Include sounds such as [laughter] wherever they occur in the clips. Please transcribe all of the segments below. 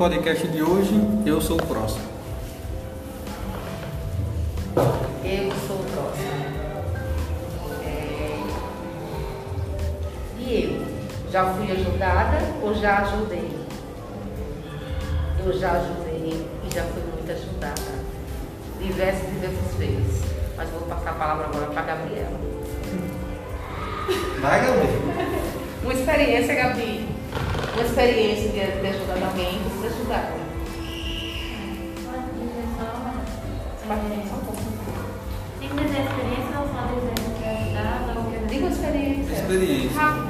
podcast de hoje, eu sou o próximo. Eu sou o próximo. É... E eu? Já fui ajudada ou já ajudei? Eu já ajudei e já fui muito ajudada. Diversas e diversas vezes. Mas vou passar a palavra agora para a Gabriela. Vai, Gabi. [laughs] Uma experiência, Gabi. Uma experiência de, de ajudar alguém você ajudar. Tem que dizer experiência ou só dizer que ajudada ou que Diga uma experiência. Experiência.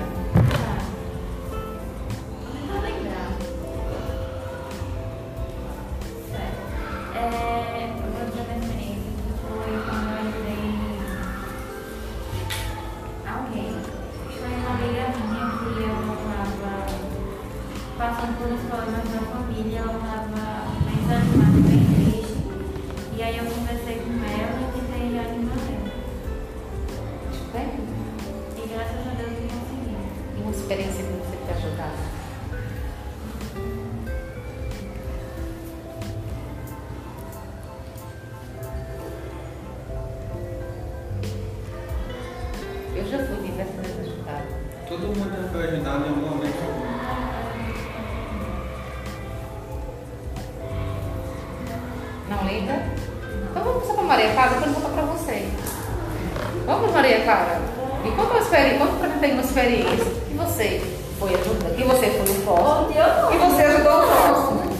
Já fui diversas vezes ajudada. Todo mundo já foi ajudado em algum momento. Não lembra? Então vamos passar para Maria Clara, depois eu vou para você. Vamos, Maria Clara? Me conta uma experiência, conta para mim uma experiência que você foi ajudar, que você foi o próximo, que você ajudou o próximo.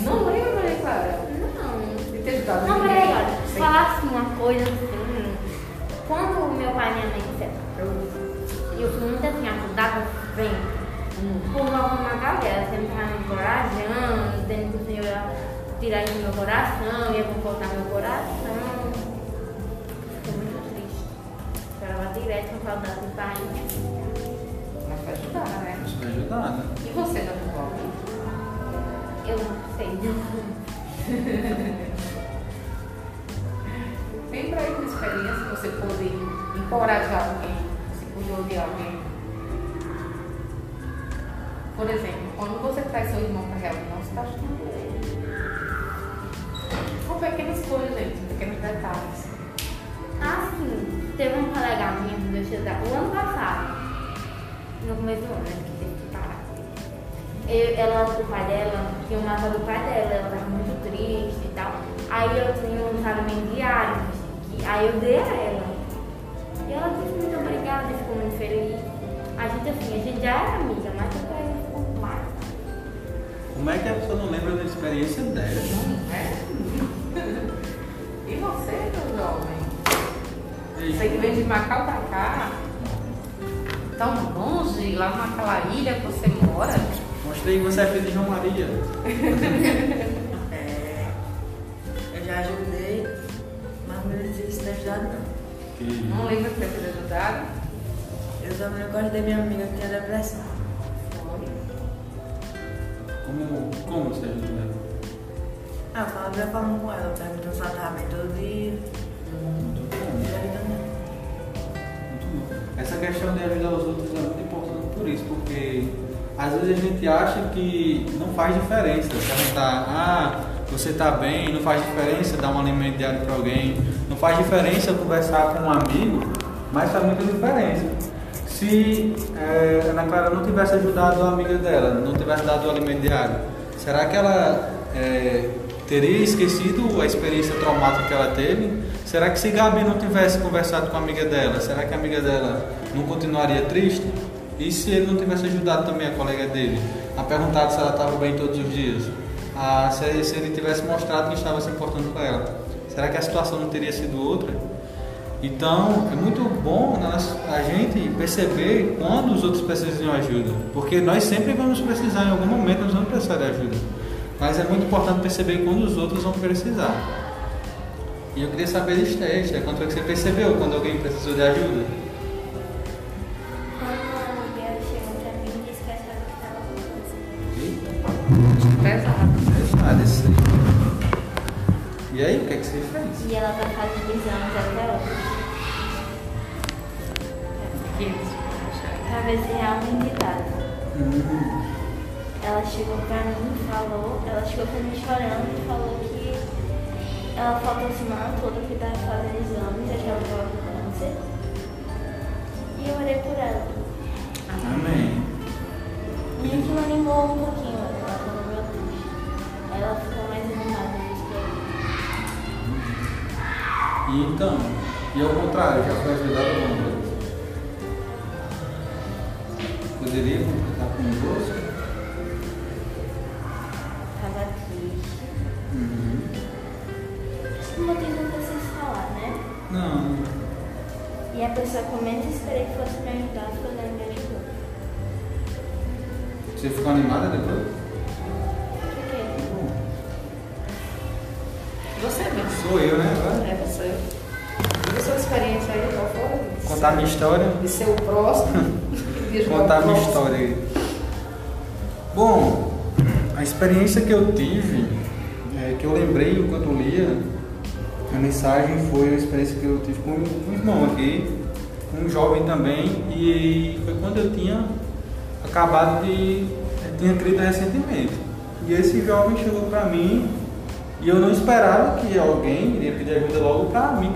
Não lembra, Maria Clara? Não. De ter ajudado Não, peraí, olha. Sim. Falasse uma coisa assim. Quando meu pai e minha mãe fui muito assim, sempre. Hum. Por uma galera, sempre estava me encorajando, dizendo que o Senhor ia tirar isso do meu coração, ia confortar meu coração. Fiquei muito triste. Chorava direto com saudade do pai. Mas foi ajudar, né? Isso vai ajudar, né? E você, já ajudou alguém? Eu não sei. [laughs] Lembra aí uma experiência que você pôde encorajar alguém, alguém. Por exemplo, quando você traz seu irmão para a reunião, está ajudando ele. São pequenas coisas, gente, pequenos detalhes. Assim, teve um colega minha que deixou da o ano passado, no começo do ano, né, que teve que parar. Eu, ela, o pai dela, tinha matado o pai dela, ela tava muito triste e tal. Aí eu tinha um salamento diário, aí eu dei a ela. E ela disse muito obrigada, ficou muito feliz. A gente assim, a gente já era amiga, mas depois ficou mais. Como é que a pessoa não lembra da experiência dela? Não é? E você, meu jovem? Você que veio de Macau pra cá, tão longe, lá naquela ilha que você mora. Mostrei que você é filho de João Maria. [laughs] É, eu já ajudei, mas não existe ajudado não. Que... Não lembra que você foi ajudado? Eu também não gostei da minha amiga que tinha depressão. Como, como você ajudou ela? Ah, eu falava falando com ela, perguntando se ela estava bem todo dia. Muito bom. Muito. Essa questão de ajudar os outros é muito importante por isso, porque às vezes a gente acha que não faz diferença. Perguntar, ah, você está bem, não faz diferença dar um alimento diário para alguém, não faz diferença conversar com um amigo, mas faz muita diferença. Se a Ana Clara não tivesse ajudado a amiga dela, não tivesse dado o alimento diário, será que ela eh, teria esquecido a experiência traumática que ela teve? Será que se Gabi não tivesse conversado com a amiga dela, será que a amiga dela não continuaria triste? E se ele não tivesse ajudado também a colega dele, a perguntar se ela estava bem todos os dias? A, se, se ele tivesse mostrado que estava se importando com ela, será que a situação não teria sido outra? Então, é muito bom nós, a gente perceber quando os outros precisam de ajuda, porque nós sempre vamos precisar, em algum momento nós vamos precisar de ajuda. Mas é muito importante perceber quando os outros vão precisar. E eu queria saber de Esté, quando foi que você percebeu quando alguém precisou de ajuda? Pesado. pesado isso aí. E ela tá fazendo exames até hoje. Pra ver se realmente dá. Uhum. ela chegou pra mim e falou, ela chegou pra mim chorando e falou que ela faltou a semana toda que tava fazendo exames, achava que ela com câncer. E eu orei por ela. Amém. E aquilo animou um pouquinho, E então, e ao contrário, já foi ajudado alguma vez? Poderia completar convosco? tava triste. Uhum. Não tem como vocês falar, né? Não. E a pessoa eu menos esperei que fosse me ajudar foi ela me ajudou. Você ficou animada depois? Por quê? Você mesmo. Sou eu, né? Contar minha história. De ser o próximo. [laughs] contar minha próximo. história aí. Bom, a experiência que eu tive, é, que eu lembrei enquanto lia a mensagem, foi a experiência que eu tive com um irmão aqui, um jovem também, e foi quando eu tinha acabado de. Eu tinha crido recentemente. E esse jovem chegou para mim e eu não esperava que alguém iria pedir ajuda logo para mim,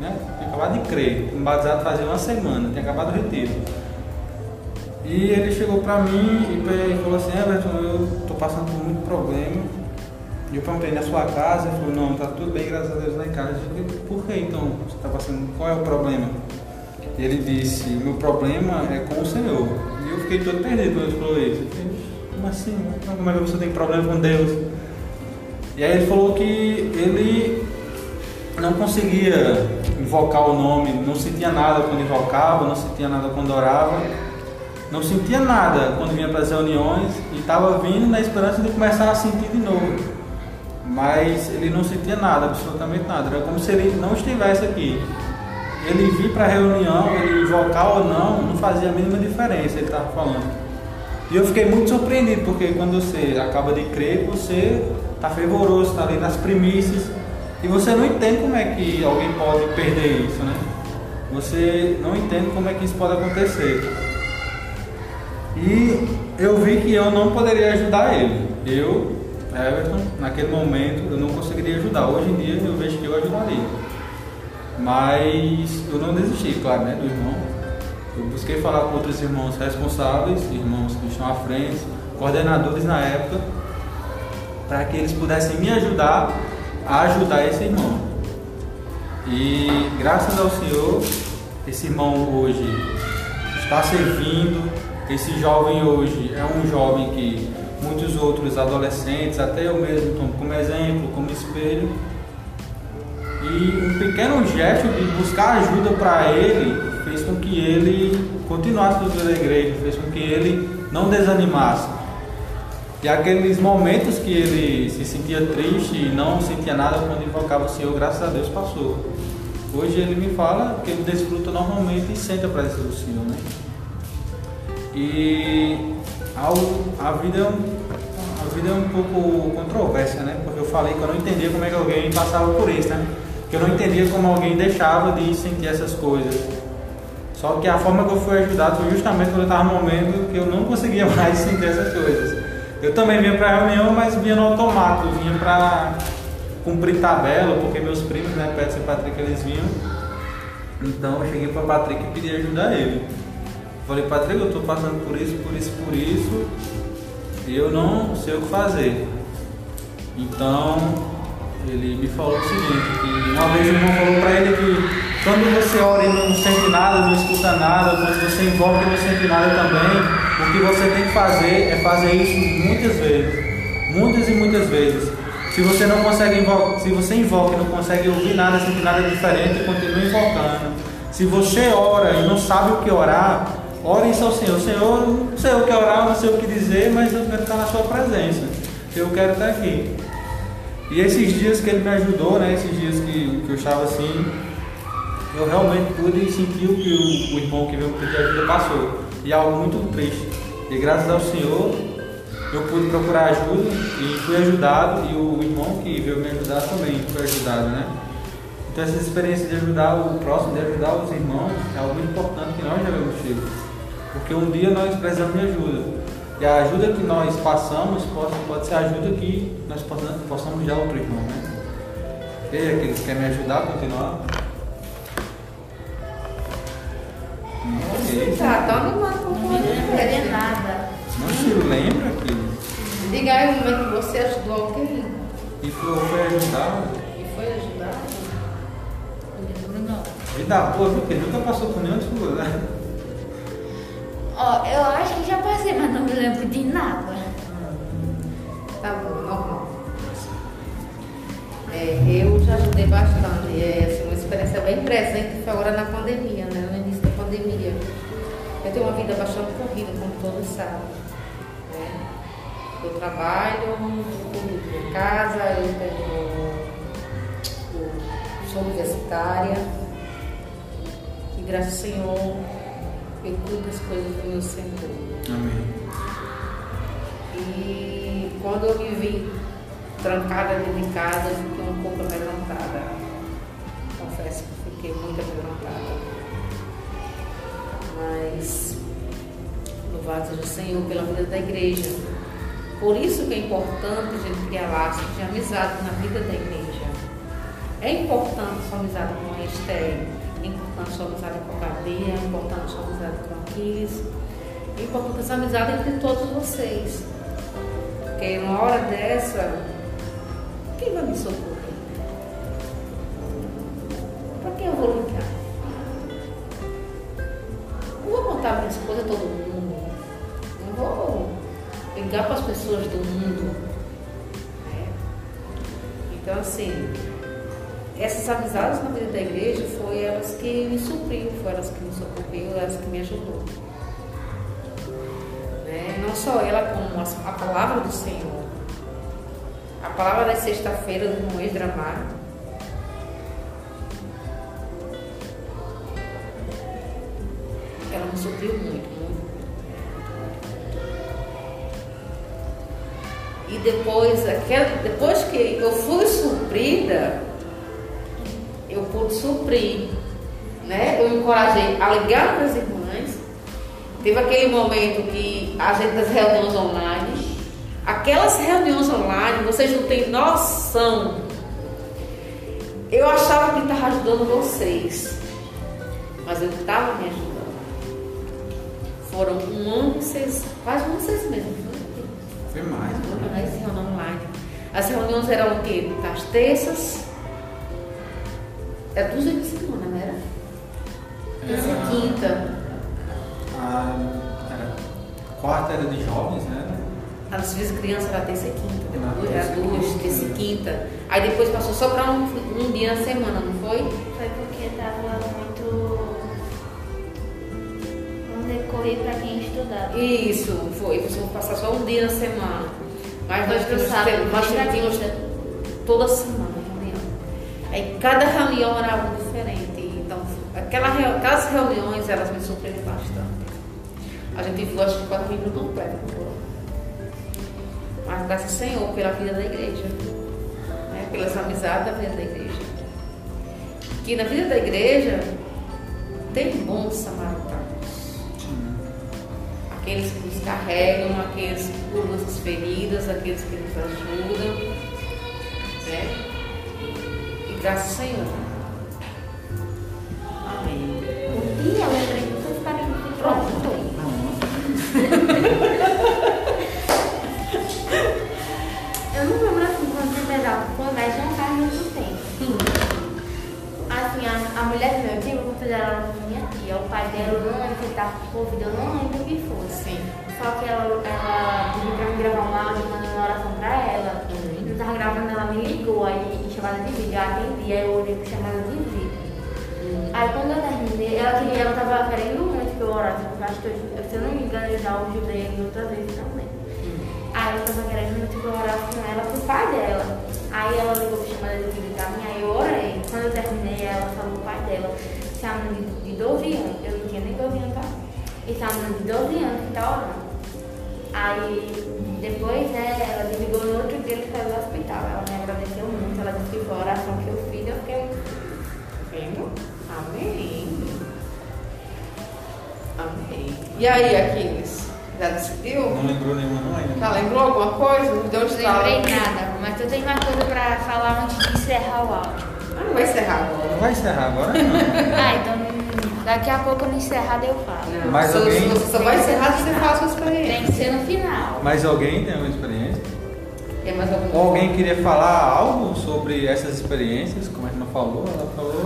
né, acabado de crer. Batizado fazia uma semana, tinha acabado o retiro. E ele chegou pra mim e falou assim, Everton, eu tô passando por muito problema. E eu perguntei na sua casa, ele falou, não, tá tudo bem, graças a Deus lá em casa. Eu falei, por que então você tá passando? Qual é o problema? E ele disse, o meu problema é com o Senhor. E eu fiquei todo perdido quando ele falou isso. Eu falei, como assim? Como é que você tem problema com Deus? E aí ele falou que ele não conseguia invocar o nome, não sentia nada quando invocava, não sentia nada quando orava, não sentia nada quando vinha para as reuniões e estava vindo na esperança de começar a sentir de novo. Mas ele não sentia nada, absolutamente nada. Era como se ele não estivesse aqui. Ele vir para a reunião, ele invocar ou não, não fazia a mínima diferença, ele estava falando. E eu fiquei muito surpreendido, porque quando você acaba de crer, você está fervoroso, está ali nas primícias, e você não entende como é que alguém pode perder isso, né? Você não entende como é que isso pode acontecer. E eu vi que eu não poderia ajudar ele. Eu, Everton, naquele momento, eu não conseguiria ajudar. Hoje em dia eu vejo que eu ajudaria. Mas eu não desisti, claro, né, do irmão. Eu busquei falar com outros irmãos responsáveis, irmãos que estão à frente, coordenadores na época, para que eles pudessem me ajudar a ajudar esse irmão. E graças ao Senhor, esse irmão hoje está servindo. Esse jovem hoje é um jovem que muitos outros adolescentes, até eu mesmo tomo como exemplo, como espelho. E um pequeno gesto de buscar ajuda para ele fez com que ele continuasse dentro da igreja, fez com que ele não desanimasse. E aqueles momentos que ele se sentia triste e não sentia nada quando invocava o Senhor, graças a Deus passou. Hoje ele me fala que ele desfruta normalmente e sente a presença do Senhor, né? E a, vida é a vida é um pouco controversa, né? Porque eu falei que eu não entendia como é que alguém passava por isso, né? Que eu não entendia como alguém deixava de sentir essas coisas. Só que a forma que eu fui ajudado foi justamente quando eu estava no momento que eu não conseguia [laughs] mais sentir essas coisas. Eu também vinha para reunião, mas vinha no automático, vinha para cumprir tabela, porque meus primos, né, Pedro e Patrick, eles vinham. Então eu cheguei para Patrick e pedi ajuda a ele. Falei, Patrick, eu estou passando por isso, por isso, por isso, e eu não sei o que fazer. Então ele me falou o seguinte, que uma vez o irmão falou para ele que quando você ora e não sente nada, não escuta nada, quando você invoca e não sente nada também, o que você tem que fazer é fazer isso muitas vezes. Muitas e muitas vezes. Se você não consegue invocar, se você invoca e não consegue ouvir nada, sentir nada diferente, continue invocando. Se você ora e não sabe o que orar, ore isso ao Senhor. Senhor, não sei o que orar, não sei o que dizer, mas eu quero estar na sua presença. Eu quero estar aqui. E esses dias que ele me ajudou, né? Esses dias que, que eu estava assim, eu realmente pude sentir o que o, o irmão que veio pedir ajuda passou. E é algo muito triste. E graças ao Senhor, eu pude procurar ajuda e fui ajudado. E o irmão que veio me ajudar também foi ajudado, né? Então essa experiência de ajudar o próximo, de ajudar os irmãos, é algo muito importante que nós devemos ter. Porque um dia nós precisamos de ajuda. E a ajuda que nós passamos pode, pode ser a ajuda que nós possamos, dar ao outro irmão, né? E aqueles que querem me ajudar a continuar? Tá, tá animado com Não queria nada. Não se lembra aquilo. Diga aí o momento que você ajudou alguém E foi, foi ajudar. e foi ajudar. Não lembro não. Vida boa, viu? Porque nunca passou por nenhuma dificuldade. Ó, eu acho que já passei, mas não me lembro de nada. Tá bom, normal. É, eu já ajudei bastante. É assim, uma experiência bem presente foi agora na pandemia, né? Eu tenho uma vida bastante corrida, como todos sabem. Né? Eu trabalho, de minha casa, eu tenho, eu sou universitária. E graças ao Senhor, eu cuido das coisas do meu Senhor. Amém. E quando eu me vi trancada dentro de casa, eu fiquei um pouco amedrontada. Confesso que eu fiquei muito amedrontada. Mas louvado seja o Senhor pela vida da igreja. Por isso que é importante a gente criar laços de amizade na vida da igreja. É importante sua amizade com a Esther, é importante sua amizade com a Gabi, é importante sua amizade com a Aquiles, é importante essa amizade entre todos vocês. Porque uma hora dessa, quem vai me socorrer? Para quem eu vou ligar? Contar minhas coisas a todo mundo. Não vou ligar para as pessoas do mundo. né? Então, assim, essas amizades na vida da igreja foi elas que me supriu, foi elas que me socorreu, elas que me ajudou. Né? Não só ela, como a, palavra do Senhor. A palavra da sexta-feira do irmão Esdramar. Depois, aquela, depois que eu fui suprida, eu pude suprir, né? Eu encorajei a ligar para as irmãs. Teve aquele momento que a gente das reuniões online, aquelas reuniões online, vocês não têm noção. Eu achava que estava ajudando vocês, mas eu estava me ajudando. Foram um ano e seis, quase um ano e seis meses. Foi? Foi mais, né? As reuniões online. As reuniões eram o quê? Às terças. É duas vezes por semana, não era? Terça Era- e quinta. A, era, quarta era de jovens, né? As vezes criança era terça e quinta. Depois era duas, terça e quinta. Aí depois passou só para um, um dia na semana, não foi? Foi porque tava muito. Vamos dizer, corrido pra quem Isso, foi. Você vai passar só um dia na semana. Mas nós pro tínhamos, nós tínhamos toda semana reunião. Aí cada reunião era algo diferente. Então, aquela, aquelas reuniões, elas me surpreendem bastante. A gente viu, acho que quatro livros completos. Mas graças ao Senhor pela vida da igreja. Né? Pelas amizades da vida da igreja. Que na vida da igreja tem bons samaritanos aqueles que nos carregam, aqueles que curam nossas feridas, aqueles que nos ajudam, né? E graças ao Senhor. Amém. E eu lembrei que vocês ficaram muito Pronto. [laughs] Eu não lembro assim quando você pesava com mas não faz muito tempo. Assim, a, a mulher do meu tio, eu considero ela minha tia. O pai dela, eu tava com Covid, eu não lembro o que foi. Sim. Só que ela, ela pediu pra mim gravar um áudio mandando uma oração pra ela. Uhum. Eu tava gravando, ela me ligou aí em chamada de vídeo. Eu atendi, aí eu olhei com chamada de vídeo. Aí quando eu terminei, ela, queria, ela tava querendo muito que eu orasse, porque eu acho que eu, se eu não me engano, eu já ajudei ele outra vez também. Aí ela tava querendo muito que eu orasse com ela pro pai dela. Aí ela ligou pra chamada de vídeo pra mim, aí eu orei. Quando eu terminei, ela falou pro pai dela, a menina de, de 12 anos, eu tinha nem 12 anos, tá? E se a menina de 12 anos que tá orando. Aí depois, né, ela desligou no outro dia, ele saiu do hospital. Ela me agradeceu muito, ela disse que foi a oração que eu fiz, eu fiquei Vendo? Amém. Amém. E aí, Aquiles? Já decidiu? Não lembrou nenhuma não ainda. Já lembrou alguma coisa? Não deu Não estalo? lembrei nada, mas eu tenho uma coisa pra falar antes de encerrar o áudio. Ah, não vai encerrar agora. Não vai encerrar agora não. [laughs] Ah, então daqui a pouco no encerrado eu falo. Não, Mas alguém- Você só vai encerrar se você fala a sua experiência. Tem que ser no final. Mas alguém tem alguma experiência? Tem mais alguma Ou alguém queria falar algo sobre essas experiências, como a irmã falou, ela falou,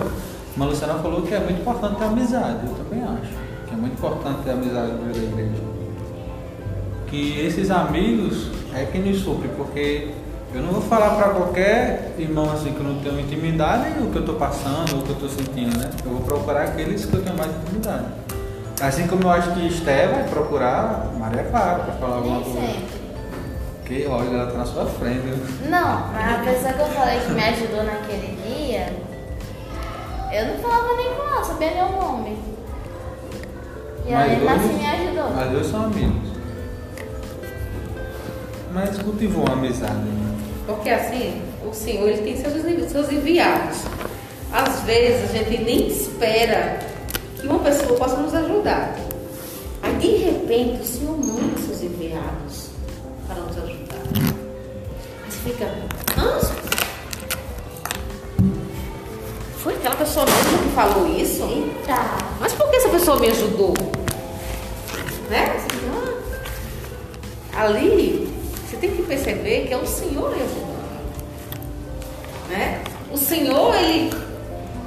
a Luciana falou que é muito importante ter amizade, eu também acho. Que é muito importante ter amizade no meio da igreja. Que esses amigos é quem nos supre, porque eu não vou falar para qualquer irmão assim que eu não tenho intimidade o que eu estou passando, o que eu estou sentindo, né? Eu vou procurar aqueles que eu tenho mais intimidade. Assim como eu acho que Esté vai procurar Maria Clara para falar alguma Nem coisa. sempre. Que olha, ela tá na sua frente. viu? Não, mas a pessoa que eu falei que me ajudou naquele dia, eu não falava nem com ela, sabia nem o nome. E ela Mas ainda dois- assim me ajudou. Mas dois são amigos. Mas cultivou uma amizade. né? Porque assim, o Senhor ele tem seus, seus enviados. Às vezes a gente nem espera que uma pessoa possa nos ajudar. Aí de repente o Senhor manda seus enviados para nos ajudar. Você fica, hã? Foi aquela pessoa mesmo que falou isso? Tá. Mas por que essa pessoa me ajudou? Né? Fica, "Ah." Ali, você tem que perceber que é o Senhor lhe ajudando. Né? O Senhor, ele,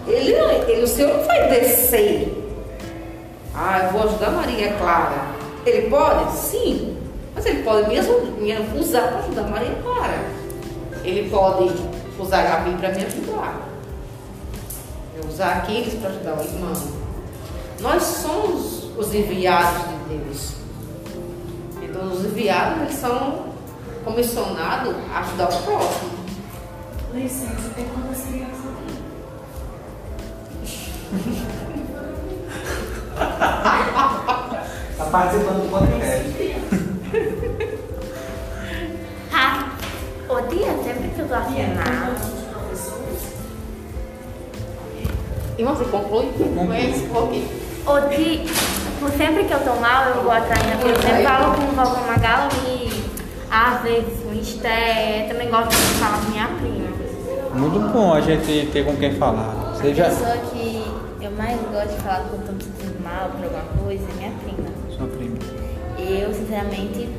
ele, ele, o Senhor não vai descer. Ah, eu vou ajudar Maria Clara. Ele pode? Sim. Mas ele pode me, aju- me usar para ajudar Maria Clara. Ele pode usar a Gabi para me ajudar. Eu usar aqueles para ajudar o irmão. Nós somos os enviados de Deus. Então, os enviados, eles são comissionados a ajudar o próximo. Licença, tem quantas crianças aqui? Tá participando do podcast. Ah, o dia sempre que eu tô afinada. Irmão, você conclui? Conhece? Por quê? Sempre que eu tô mal, eu vou atrás da Eu sempre falo com o vovó Magala e às vezes com Esté. Também gosto de falar com minha prima. Muito bom a gente ter com quem falar. A Seja pessoa que eu mais gosto de falar quando eu tô me sentindo mal por alguma coisa é minha prima. sua prima. Eu, sinceramente,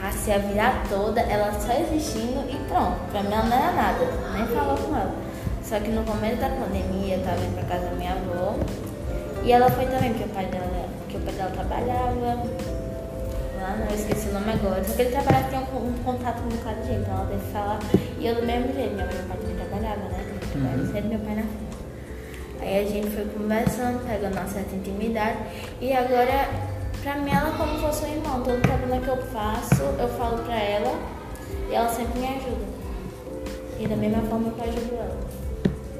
passei a vida toda ela só existindo e pronto. Pra mim ela não era nada, nem falava com ela. Só que no começo da pandemia eu tava indo pra casa da minha avó e ela foi também, porque o pai dela, porque o pai dela trabalhava lá, não, eu esqueci o nome agora. Só que ele trabalhava tinha um, um contato com um bocado de gente, então ela teve que falar. E eu do mesmo jeito, minha mãe e meu pai também trabalhava, né? Ele trabalhava Uhum. cedo, meu pai na frente. Aí a gente foi conversando, pegando uma certa intimidade. E agora, pra mim, ela é como se fosse um irmão. Todo problema que eu faço, eu falo pra ela e ela sempre me ajuda. E da mesma forma eu ajudo ela.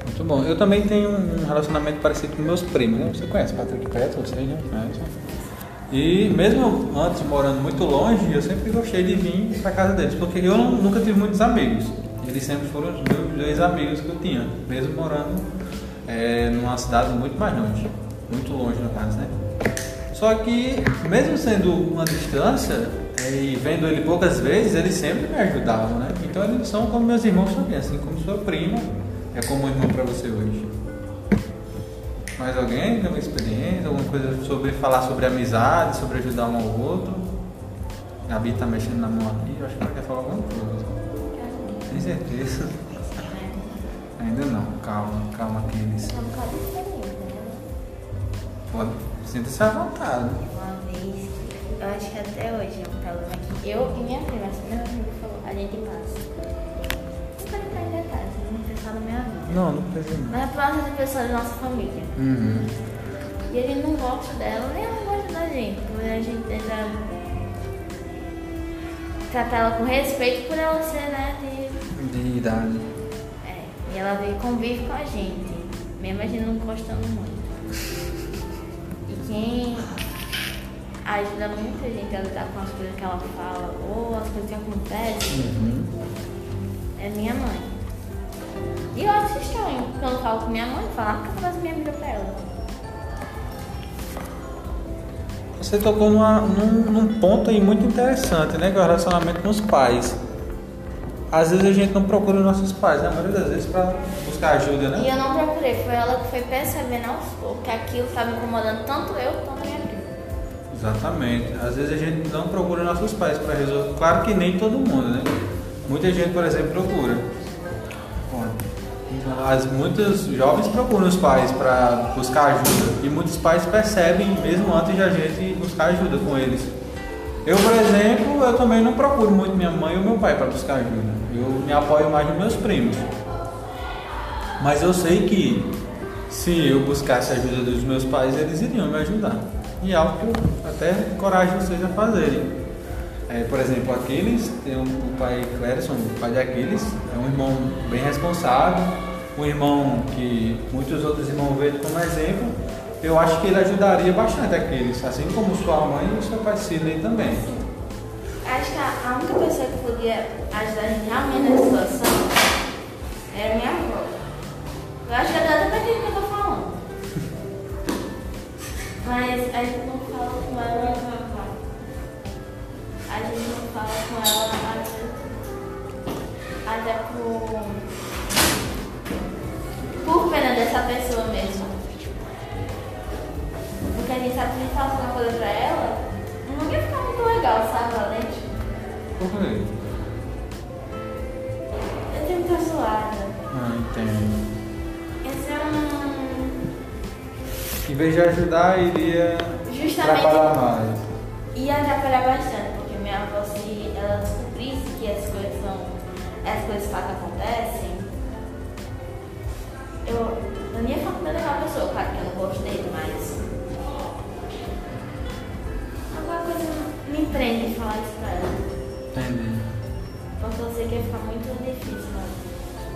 Muito bom. Eu também tenho um relacionamento parecido com meus primos, né? Você conhece Patrick Petro, você já conhece. E mesmo antes morando muito longe, eu sempre gostei de vir para casa deles, porque eu nunca tive muitos amigos. Eles sempre foram os meus dois amigos que eu tinha, mesmo morando é, numa cidade muito mais longe, muito longe no caso, né? Só que, mesmo sendo uma distância é, e vendo ele poucas vezes, eles sempre me ajudavam, né? Então eles são como meus irmãos também, assim como sua prima é como irmão para você hoje. Mais alguém tem uma experiência, alguma coisa sobre falar sobre amizade, sobre ajudar um ao outro? Gabi tá mexendo na mão aqui, eu acho que ela quer falar alguma coisa. Tem certeza? Ainda não, calma, calma. É um né? Pode, sinta-se à vontade. Uma vez, eu acho que até hoje é um problema que eu e minha prima, assim, meu amigo falou, a gente passa. Pensar na minha vida. Não, não precisa não. Mas passa de pessoas da nossa família. Uhum. E ele não gosta dela, nem ela gosta da gente. Por a gente ainda tratar ela com respeito por ela ser, né, de... De idade. É, e ela veio convive com a gente, mesmo a gente não gostando muito. E quem ajuda muita gente a lidar com as coisas que ela fala ou as coisas que acontecem Uhum. é minha mãe. E eu acho estranho quando eu falo com minha mãe, falar porque eu faço minha vida pra ela. Você tocou numa- num, num ponto aí muito interessante, né? Que é o relacionamento com os pais. Às vezes a gente não procura os nossos pais, né? A maioria das vezes pra buscar ajuda, E né? eu não procurei, foi ela que foi percebendo aos poucos que aquilo estava incomodando tanto eu quanto minha prima. Exatamente. Às vezes a gente não procura nossos pais para resolver. Claro que nem todo mundo, né? Muita gente, por exemplo, procura. As, muitos jovens procuram os pais para buscar ajuda. E muitos pais percebem mesmo antes de a gente buscar ajuda com eles. Eu, por exemplo, eu também não procuro muito minha mãe ou meu pai para buscar ajuda. Eu me apoio mais nos meus primos. Mas eu sei que se eu buscasse a ajuda dos meus pais, eles iriam me ajudar. E é algo que eu até encorajo vocês a fazerem. É, por exemplo, Aquiles, tem um, o pai Clérison, o pai de Aquiles, é um irmão bem responsável, um irmão que muitos outros irmãos veem como exemplo. Eu acho que ele ajudaria bastante Aquiles, assim como sua mãe e seu pai Sidney também. Acho que a, única pessoa que podia ajudar a gente realmente nessa situação era minha avó. Eu acho que ela até vai entender o que eu tô falando. [laughs] Mas a gente não fala com ela. A gente não fala com ela até, até por, dessa pessoa mesmo. Porque a gente sabe que a gente fala alguma coisa pra ela, não ia ficar muito legal, sabe, Valente? Por quê? Eu tenho muita zoada. Ah, entendo. Esse é um. Em vez de ajudar, iria Justamente- atrapalhar mais. ia atrapalhar bastante, porque minha avó, se ela descobrisse que as coisas são. as coisas fato acontecem, eu, ia ficar com medo daquela pessoa, claro que eu não gosto dele, mas. Alguma coisa me prende em falar isso pra ela. Entendi. Porque eu sei que ia ficar muito difícil, mas.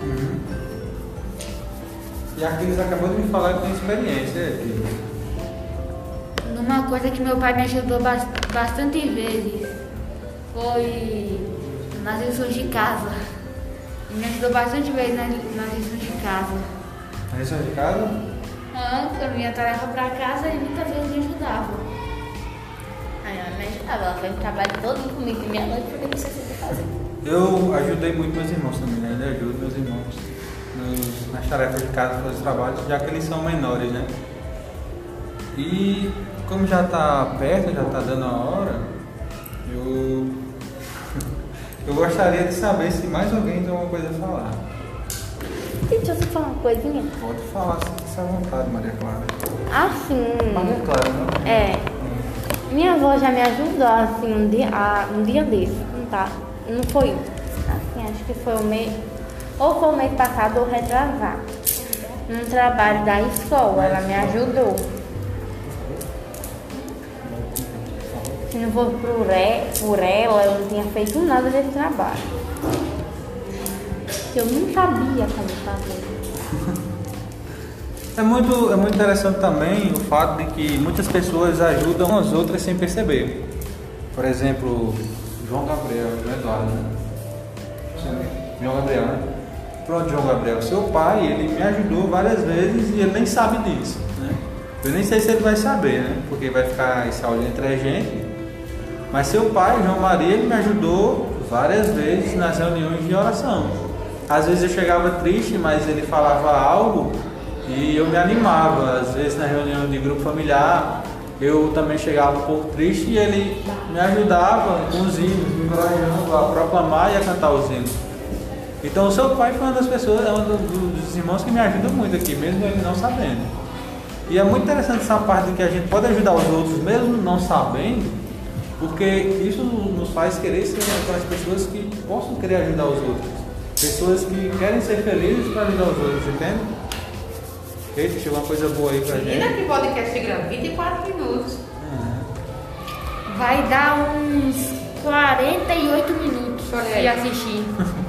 Uhum. E Aquiles acabou de me falar que tem experiência, é, Aquiles. Numa coisa que meu pai me ajudou bas- bastante vezes foi nas lições de casa. Ele me ajudou bastante vezes nas, nas lições de casa. A lição de casa? Ah, eu vinha tarefa pra casa, ele muitas vezes me ajudava. Aí ela me ajudava, ela fez o trabalho todo comigo e minha noite porque eu não sei o que fazer. Eu ajudei muito meus irmãos também, né? Ainda ajudo meus irmãos nos- nas tarefas de casa, nos trabalhos, já que eles são menores, né? E como já tá perto, já tá dando a hora, eu. [laughs] Eu gostaria de saber se mais alguém tem alguma coisa a falar. Deixa eu só falar uma coisinha. Pode falar se à vontade, Maria Clara. Assim. Maria Clara, não? É. Minha avó já me ajudou assim um dia, ah, um dia desse, não tá? Não foi assim, acho que foi o mês. Ou foi o mês passado ou retrasado. Num trabalho da escola, ela me ajudou. Se não fosse por, e- por ela, eu não tinha feito nada desse trabalho. Eu não sabia como fazer. É muito, é muito interessante também o fato de que muitas pessoas ajudam as outras sem perceber. Por exemplo, João Gabriel, João Eduardo, né? João Gabriel, né? Pronto, João Gabriel, seu pai, ele me ajudou várias vezes e ele nem sabe disso, né? Eu nem sei se ele vai saber, né? Porque vai ficar esse áudio entre a gente. Mas seu pai, João Maria, ele me ajudou várias vezes nas reuniões de oração. Às vezes eu chegava triste, mas ele falava algo e eu me animava. Às vezes na reunião de grupo familiar, eu também chegava um pouco triste e ele me ajudava com os hinos, me encorajando a proclamar e a cantar os hinos. Então o seu pai foi uma das pessoas, é um dos irmãos que me ajuda muito aqui, mesmo ele não sabendo. E é muito interessante essa parte de que a gente pode ajudar os outros, mesmo não sabendo, porque isso nos faz querer ser aquelas pessoas que possam querer ajudar os outros. Pessoas que querem ser felizes para ajudar os outros, entende? Eita, chegou uma coisa boa aí pra Menina, gente. que podcast grava 24 minutos. Uhum. Vai dar uns 48 minutos de aí. assistir. [laughs]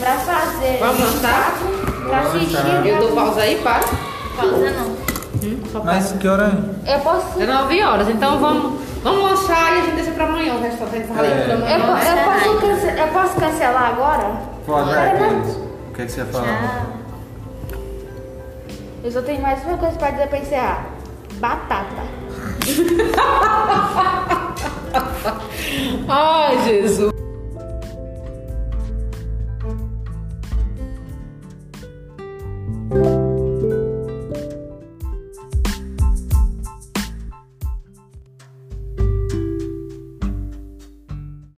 Pra fazer. Vamos lançar? Pra assistir. Eu dou pausa aí, para. Pausa não. Mas que hora é? Eu posso. É 9 horas, então vamos, vamos lançar e a gente deixa pra amanhã o restante. A gente fala É. pra Eu, amanhã. né? eu posso cance- eu posso cancelar agora? Pode, vai, Cris. O que, é que você ia falar? Tchau. Eu só tenho mais uma coisa pra dizer pra encerrar. Batata. [laughs] Ai, Jesus.